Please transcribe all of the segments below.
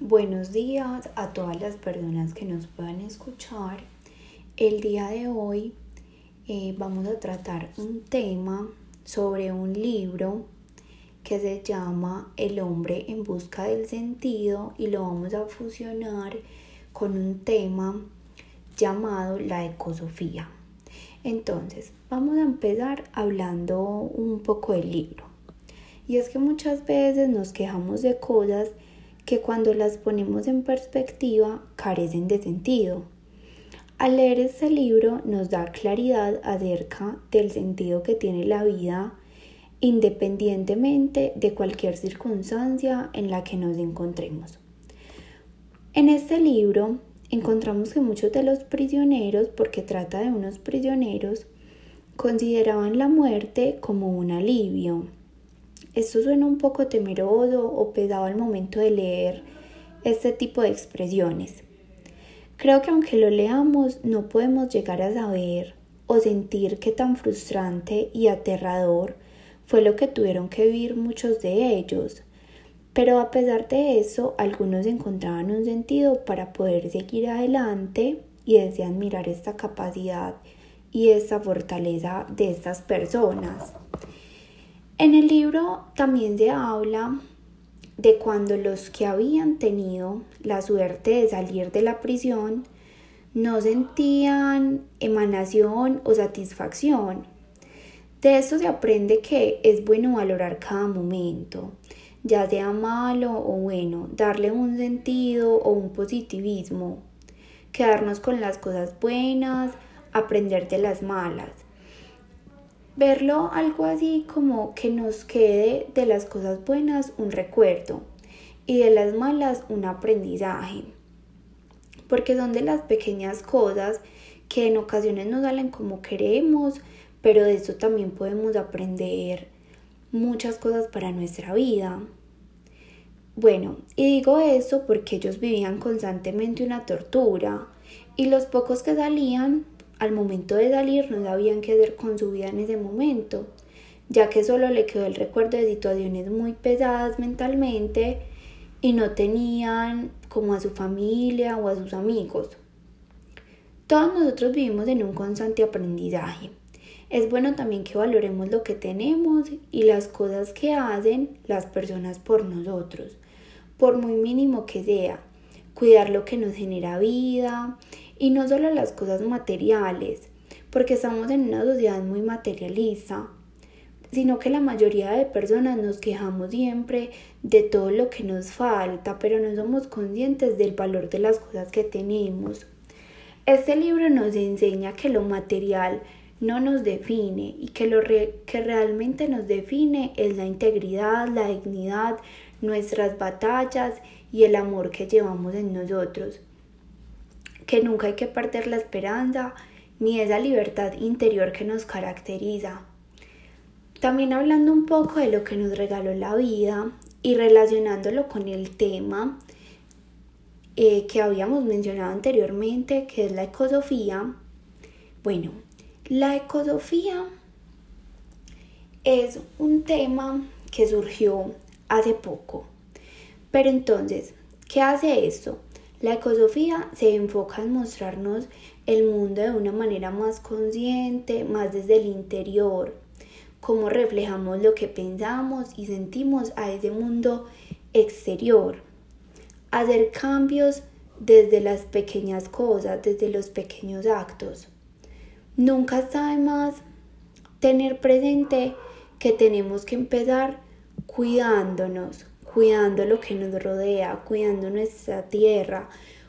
Buenos días a todas las personas que nos puedan escuchar. El día de hoy eh, vamos a tratar un tema sobre un libro que se llama El hombre en busca del sentido y lo vamos a fusionar con un tema llamado la ecosofía. Entonces, vamos a empezar hablando un poco del libro. Y es que muchas veces nos quejamos de cosas que cuando las ponemos en perspectiva carecen de sentido. Al leer este libro nos da claridad acerca del sentido que tiene la vida independientemente de cualquier circunstancia en la que nos encontremos. En este libro encontramos que muchos de los prisioneros, porque trata de unos prisioneros, consideraban la muerte como un alivio. Esto suena un poco temeroso o pesado al momento de leer este tipo de expresiones. Creo que aunque lo leamos no podemos llegar a saber o sentir qué tan frustrante y aterrador fue lo que tuvieron que vivir muchos de ellos. Pero a pesar de eso, algunos encontraban un sentido para poder seguir adelante y desde admirar esta capacidad y esta fortaleza de estas personas. En el libro también se habla de cuando los que habían tenido la suerte de salir de la prisión no sentían emanación o satisfacción de esto se aprende que es bueno valorar cada momento, ya sea malo o bueno, darle un sentido o un positivismo, quedarnos con las cosas buenas, aprender de las malas. Verlo algo así como que nos quede de las cosas buenas un recuerdo y de las malas un aprendizaje. Porque son de las pequeñas cosas que en ocasiones no salen como queremos, pero de eso también podemos aprender muchas cosas para nuestra vida. Bueno, y digo eso porque ellos vivían constantemente una tortura y los pocos que salían, al momento de salir, no sabían qué hacer con su vida en ese momento, ya que solo le quedó el recuerdo de situaciones muy pesadas mentalmente y no tenían como a su familia o a sus amigos. Todos nosotros vivimos en un constante aprendizaje es bueno también que valoremos lo que tenemos y las cosas que hacen las personas por nosotros, por muy mínimo que sea. Cuidar lo que nos genera vida y no solo las cosas materiales, porque estamos en una sociedad muy materialista, sino que la mayoría de personas nos quejamos siempre de todo lo que nos falta, pero no somos conscientes del valor de las cosas que tenemos. Este libro nos enseña que lo material no nos define y que lo que realmente nos define es la integridad, la dignidad, nuestras batallas y el amor que llevamos en nosotros. Que nunca hay que perder la esperanza ni esa libertad interior que nos caracteriza. También hablando un poco de lo que nos regaló la vida y relacionándolo con el tema eh, que habíamos mencionado anteriormente, que es la ecosofía. Bueno, la ecosofía es un tema que surgió hace poco. Pero entonces, ¿qué hace esto? La ecosofía se enfoca en mostrarnos el mundo de una manera más consciente, más desde el interior, cómo reflejamos lo que pensamos y sentimos a ese mundo exterior. Hacer cambios desde las pequeñas cosas, desde los pequeños actos. Nunca está más tener presente que tenemos que empezar cuidándonos, cuidando lo que nos rodea, cuidando nuestra tierra,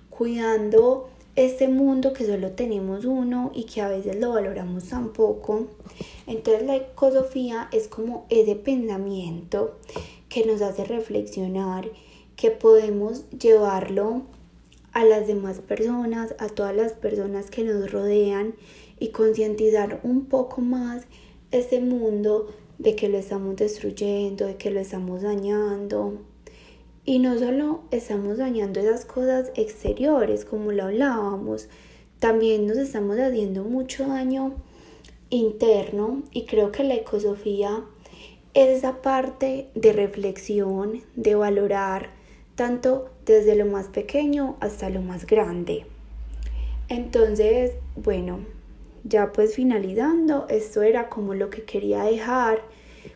cuidando este mundo que solo tenemos uno y que a veces lo valoramos tan poco. Entonces la ecosofía es como ese pensamiento que nos hace reflexionar, que podemos llevarlo a las demás personas, a todas las personas que nos rodean y concientizar un poco más este mundo de que lo estamos destruyendo, de que lo estamos dañando. Y no solo estamos dañando esas cosas exteriores, como lo hablábamos, también nos estamos haciendo mucho daño interno y creo que la ecosofía es esa parte de reflexión, de valorar tanto desde lo más pequeño hasta lo más grande. Entonces, bueno, ya pues finalizando, esto era como lo que quería dejar,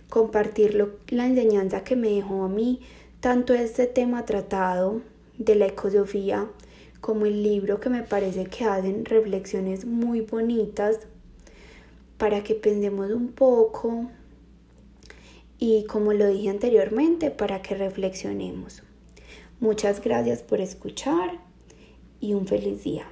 compartir la enseñanza que me dejó a mí, tanto este tema tratado de la ecosofía como el libro que me parece que hacen reflexiones muy bonitas para que pensemos un poco y como lo dije anteriormente, para que reflexionemos. Muchas gracias por escuchar y un feliz día.